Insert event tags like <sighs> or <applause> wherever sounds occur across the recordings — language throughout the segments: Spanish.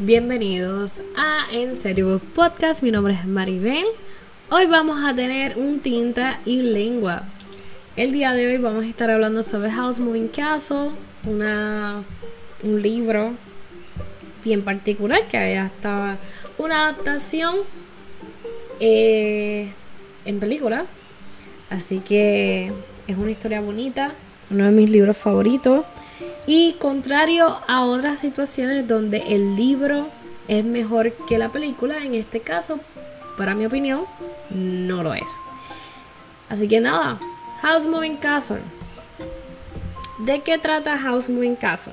Bienvenidos a En Serio Podcast. Mi nombre es Maribel. Hoy vamos a tener un tinta y lengua. El día de hoy vamos a estar hablando sobre House Moving Castle, una, un libro bien particular que hasta una adaptación eh, en película. Así que es una historia bonita, uno de mis libros favoritos. Y contrario a otras situaciones donde el libro es mejor que la película, en este caso, para mi opinión, no lo es. Así que nada, House Moving Castle. ¿De qué trata House Moving Castle?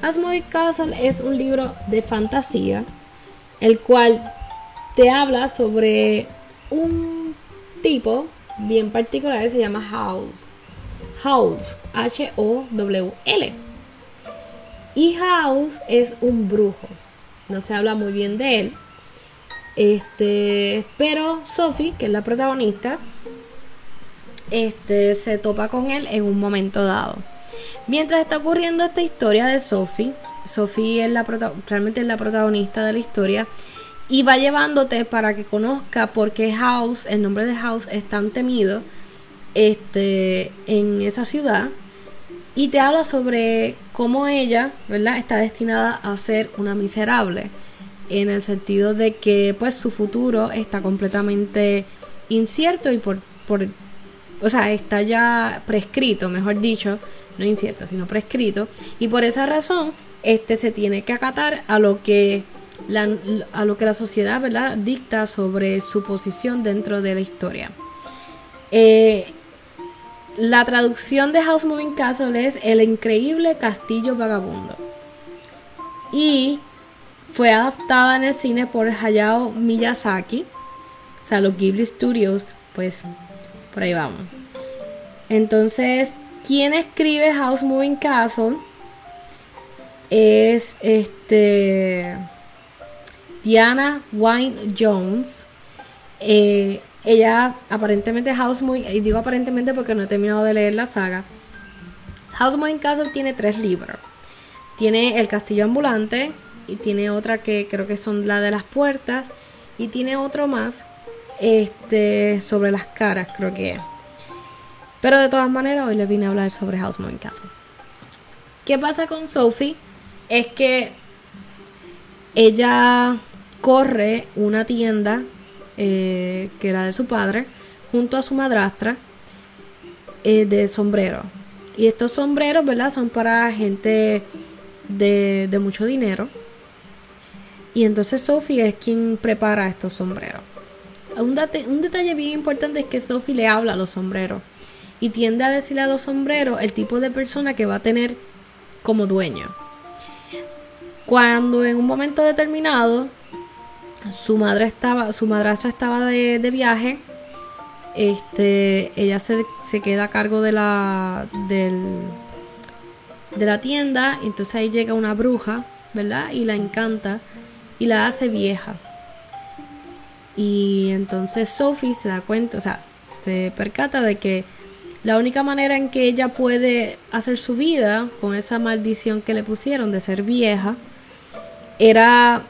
House Moving Castle es un libro de fantasía, el cual te habla sobre un tipo bien particular se llama House House, H-O-W-L. Y House es un brujo. No se habla muy bien de él. Este, pero Sophie, que es la protagonista, este, se topa con él en un momento dado. Mientras está ocurriendo esta historia de Sophie, Sophie es la realmente es la protagonista de la historia y va llevándote para que conozca por qué House, el nombre de House es tan temido este, en esa ciudad y te habla sobre cómo ella, ¿verdad? Está destinada a ser una miserable en el sentido de que pues su futuro está completamente incierto y por, por o sea, está ya prescrito, mejor dicho, no incierto, sino prescrito y por esa razón este se tiene que acatar a lo que la, a lo que la sociedad, ¿verdad? dicta sobre su posición dentro de la historia. Eh, la traducción de House Moving Castle es El increíble castillo vagabundo. Y fue adaptada en el cine por Hayao Miyazaki. O sea, los Ghibli Studios, pues por ahí vamos. Entonces, quien escribe House Moving Castle es este Diana Wine Jones. Eh, ella aparentemente House Moving, y digo aparentemente porque no he terminado de leer la saga. House Moving Castle tiene tres libros. Tiene El Castillo Ambulante y tiene otra que creo que son la de las puertas y tiene otro más este sobre las caras, creo que Pero de todas maneras hoy les vine a hablar sobre House Moving Castle. ¿Qué pasa con Sophie? Es que ella corre una tienda eh, que era de su padre, junto a su madrastra, eh, de sombrero. Y estos sombreros, ¿verdad? Son para gente de, de mucho dinero. Y entonces Sophie es quien prepara estos sombreros. Un, un, detalle bien importante es que Sophie le habla a los sombreros y tiende a decirle a los sombreros el tipo de persona que va a tener como dueño. Cuando en un momento determinado su madre estaba, su madrastra estaba de, viaje. Este, ella se, se, queda a cargo de la, del, de la tienda. Entonces ahí llega una bruja, ¿verdad? Y la encanta y la hace vieja. Y entonces Sophie se da cuenta, o sea, se percata de que la única manera en que ella puede hacer su vida con esa maldición que le pusieron de ser vieja era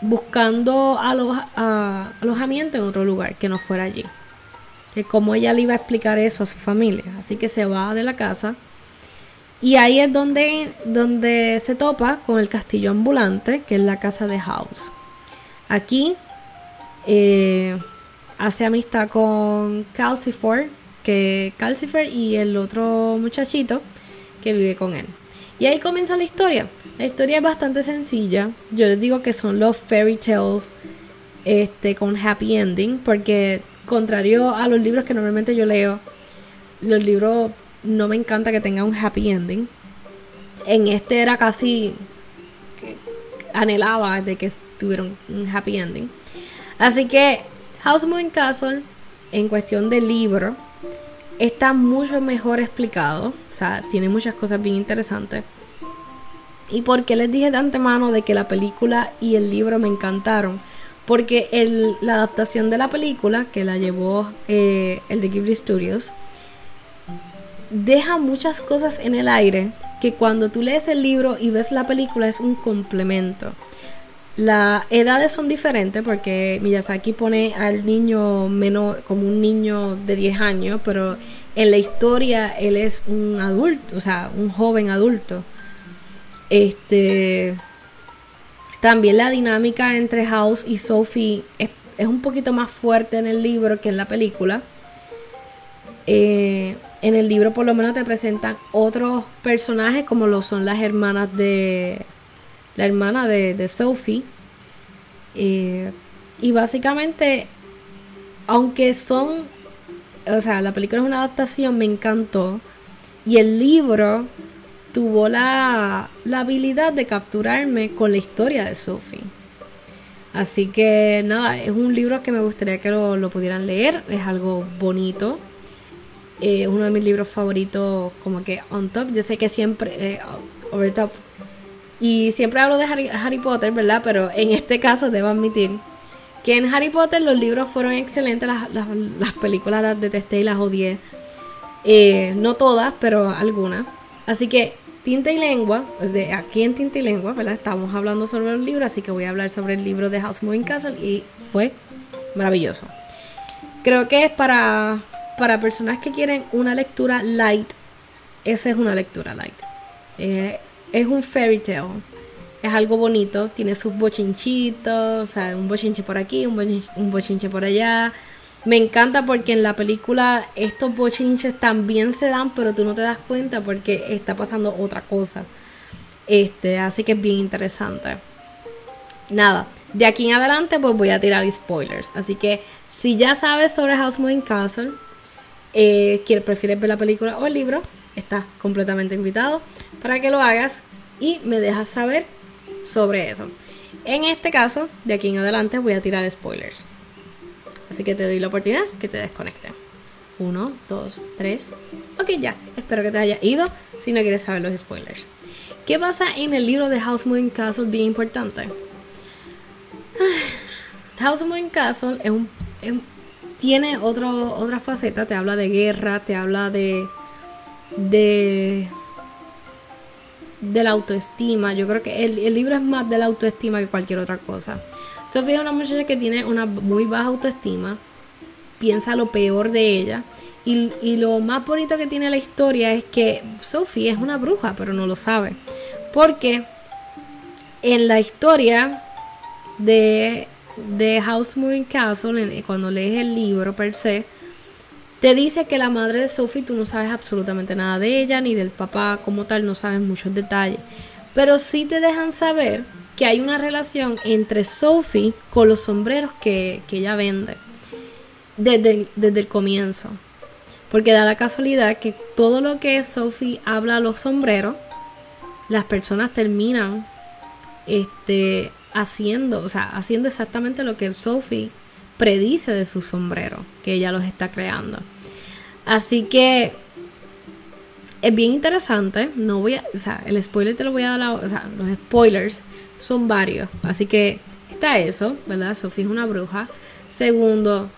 buscando alojamiento en otro lugar que no fuera allí. Que como ella le iba a explicar eso a su familia. Así que se va de la casa. Y ahí es donde, donde se topa con el castillo ambulante, que es la casa de House. Aquí eh, hace amistad con Calcifer, que Calcifer y el otro muchachito que vive con él. Y ahí comienza la historia. La historia es bastante sencilla. Yo les digo que son los fairy tales este, con happy ending, porque contrario a los libros que normalmente yo leo, los libros no me encanta que tengan un happy ending. En este era casi anhelaba de que tuvieran un happy ending. Así que House Moving Castle, en cuestión de libro, está mucho mejor explicado. O sea, tiene muchas cosas bien interesantes. ¿Y por qué les dije de antemano de que la película y el libro me encantaron? Porque el, la adaptación de la película, que la llevó eh, el de Ghibli Studios, deja muchas cosas en el aire que cuando tú lees el libro y ves la película es un complemento. Las edades son diferentes porque Miyazaki pone al niño menor como un niño de 10 años, pero en la historia él es un adulto, o sea, un joven adulto. Este también la dinámica entre House y Sophie es, un poquito más fuerte en el libro que en la película. Eh, en el libro por lo menos te presentan otros personajes como lo son las hermanas de la hermana de, Sophie eh, y básicamente aunque son o sea la película es una adaptación me encantó y el libro tuvo la, la habilidad de capturarme con la historia de Sophie así que nada es un libro que me gustaría que lo, lo pudieran leer es algo bonito eh, uno de mis libros favoritos, como que on top. Yo sé que siempre, eh, over top. Y siempre hablo de Harry, Potter, ¿verdad? Pero en este caso debo admitir que en Harry Potter los libros fueron excelentes, las, las, películas las detesté y las odié. Eh, no todas, pero algunas. Así que Tinta y Lengua, de aquí en Tinta y Lengua, ¿verdad? Estamos hablando sobre los libros, así que voy a hablar sobre el libro de House Moving Castle y fue maravilloso. Creo que es para para personas que quieren una lectura light, esa es una lectura light. Eh, es un fairy tale. Es algo bonito, tiene sus bochinchitos, o sea, un bochinche por aquí, un bochinche, por allá. Me encanta porque en la película estos bochinches también se dan, pero tú no te das cuenta porque está pasando otra cosa. Este, así que es bien interesante. Nada, de aquí en adelante pues voy a tirar spoilers. Así que si ya sabes sobre House Moving Castle, eh, prefieres ver la película o el libro, estás completamente invitado para que lo hagas y me dejas saber sobre eso. En este caso, de aquí en adelante voy a tirar spoilers. Así que te doy la oportunidad que te desconecte. Uno, dos, tres. Ok, ya. Espero que te haya ido si no quieres saber los spoilers. ¿Qué pasa en el libro de House Moving Castle? Bien importante. <sighs> House Moving Castle es un, tiene otra faceta, te habla de guerra, te habla de, de, de la autoestima. Yo creo que el, libro es más de la autoestima que cualquier otra cosa. Sofía es una muchacha que tiene una muy baja autoestima, piensa lo peor de ella. Y, y lo más bonito que tiene la historia es que Sophie es una bruja, pero no lo sabe. Porque en la historia de de House Moving Castle, cuando lees el libro per se, te dice que la madre de Sophie tú no sabes absolutamente nada de ella, ni del papá como tal, no sabes muchos detalles. Pero sí te dejan saber que hay una relación entre Sophie con los sombreros que, ella vende desde, desde, el comienzo. Porque da la casualidad que todo lo que Sophie habla a los sombreros, las personas terminan este, haciendo, o sea, haciendo exactamente lo que Sophie predice de su sombrero, que ella los está creando. Así que es bien interesante, no voy a, o sea, el spoiler te lo voy a dar, o sea, los spoilers son varios, así que está eso, ¿verdad? Sophie es una bruja. Segundo,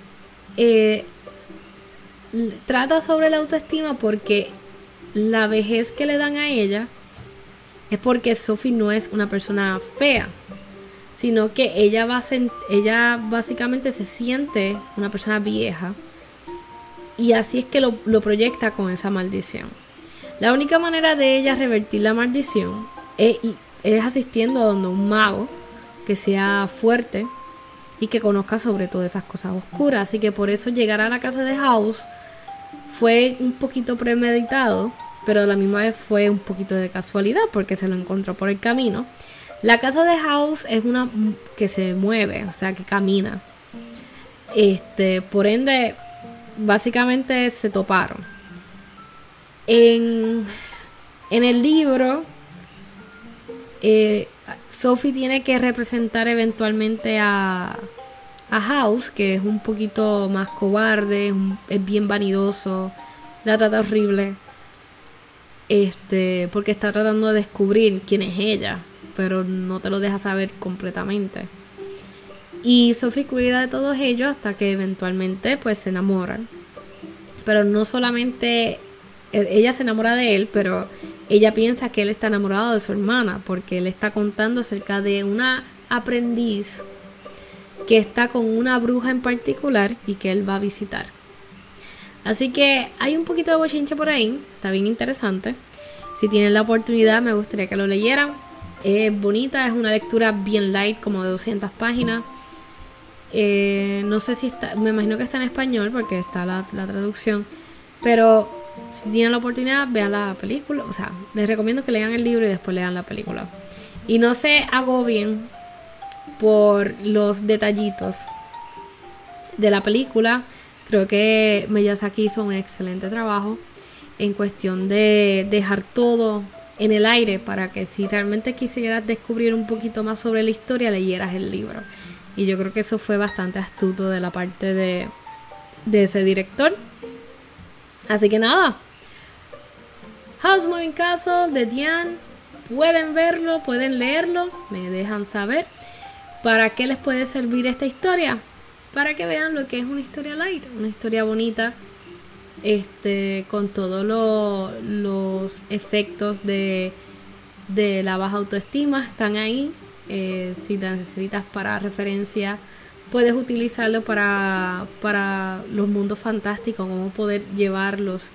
eh, trata sobre la autoestima porque la vejez que le dan a ella es porque Sophie no es una persona fea, sino que ella, va ella básicamente se siente una persona vieja y así es que lo, proyecta con esa maldición. La única manera de ella revertir la maldición es, es asistiendo a donde un mago que sea fuerte y que conozca sobre todo esas cosas oscuras. Así que por eso llegar a la casa de House fue un poquito premeditado, pero a la misma vez fue un poquito de casualidad porque se lo encontró por el camino. La casa de House es una que se mueve, o sea, que camina. Este, por ende, básicamente se toparon. En, en el libro, eh, Sophie tiene que representar eventualmente a, a House, que es un poquito más cobarde, es bien vanidoso, la trata horrible. Este, porque está tratando de descubrir quién es ella pero no te lo deja saber completamente. Y Sophie cuida de todos ellos hasta que eventualmente pues se enamoran. Pero no solamente e, ella se enamora de él, pero ella piensa que él está enamorado de su hermana porque él está contando acerca de una aprendiz que está con una bruja en particular y que él va a visitar. Así que hay un poquito de bochinche por ahí, está bien interesante. Si tienen la oportunidad, me gustaría que lo leyeran. Es bonita, es una lectura bien light, como de 200 páginas. Eh, no sé si está, me imagino que está en español porque está la, la traducción. Pero si tienen la oportunidad, vean la película. O sea, les recomiendo que lean el libro y después lean la película. Y no se agobien por los detallitos de la película. Creo que Miyazaki hizo un excelente trabajo en cuestión de dejar todo en el aire para que si realmente quisieras descubrir un poquito más sobre la historia, leyeras el libro. Y yo creo que eso fue bastante astuto de la parte de, de ese director. Así que nada. House Moving Castle de Diane. Pueden verlo, pueden leerlo, me dejan saber. ¿Para qué les puede servir esta historia? Para que vean lo que es una historia light, una historia bonita, este, con todos los efectos de, de la baja autoestima, están ahí. Eh, si la necesitas para referencia, puedes utilizarlo para, para los mundos fantásticos, cómo poder llevarlos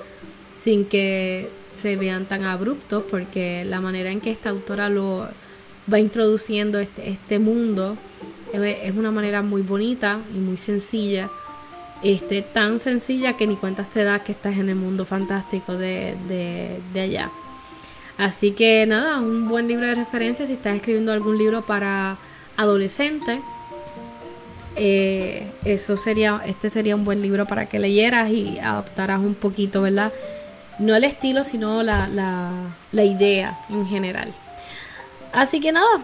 sin que se vean tan abruptos, porque la manera en que esta autora lo va introduciendo este, este mundo es una manera muy bonita y muy sencilla. Este, tan sencilla que ni cuentas te das que estás en el mundo fantástico de, de, allá. Así que nada, un buen libro de referencia si estás escribiendo algún libro para adolescentes. Eh, eso sería, este sería un buen libro para que leyeras y adaptaras un poquito, ¿verdad? No el estilo, sino la, la, la idea en general. Así que nada,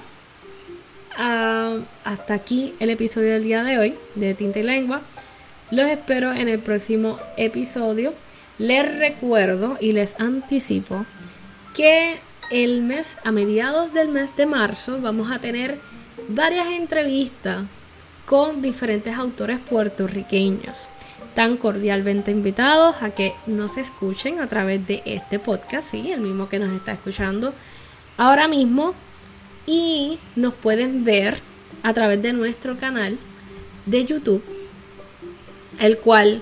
ah, hasta aquí el episodio del día de hoy de Tinta y Lengua. Los espero en el próximo episodio. Les recuerdo y les anticipo que el mes, a mediados del mes de marzo, vamos a tener varias entrevistas con diferentes autores puertorriqueños. Tan cordialmente invitados a que nos escuchen a través de este podcast, sí, el mismo que nos está escuchando ahora mismo. Y nos pueden ver a través de nuestro canal de YouTube, el cual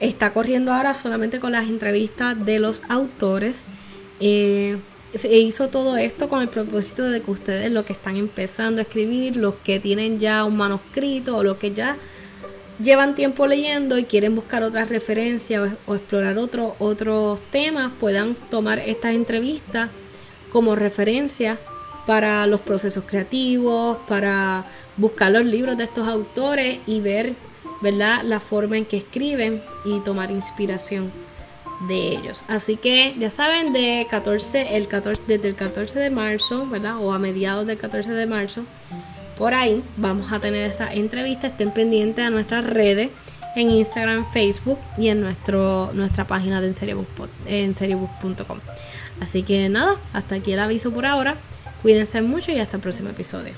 está corriendo ahora solamente con las entrevistas de los autores. Eh, se hizo todo esto con el propósito de que ustedes, los que están empezando a escribir, los que tienen ya un manuscrito o los que ya llevan tiempo leyendo y quieren buscar otras referencias o, explorar otro, otros temas, puedan tomar estas entrevistas como referencia para los procesos creativos, para buscar los libros de estos autores y ver ¿verdad? la forma en que escriben y tomar inspiración de ellos. Así que ya saben, de 14, el 14, desde el 14 de marzo, ¿verdad? O a mediados del 14 de marzo, por ahí vamos a tener esa entrevista. Estén pendientes a nuestras redes en Instagram, Facebook y en nuestro, nuestra página de enseriebook.com. Así que nada, hasta aquí el aviso por ahora. Cuídense mucho y hasta el próximo episodio.